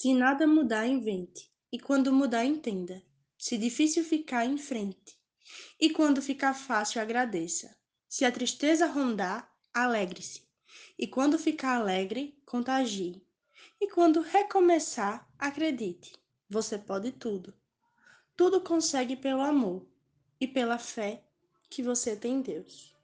Se nada mudar, invente. E quando mudar, entenda. Se difícil ficar, em frente. E quando ficar fácil, agradeça. Se a tristeza rondar, alegre-se. E quando ficar alegre, contagie. E quando recomeçar, acredite. Você pode tudo. Tudo consegue pelo amor e pela fé que você tem em Deus.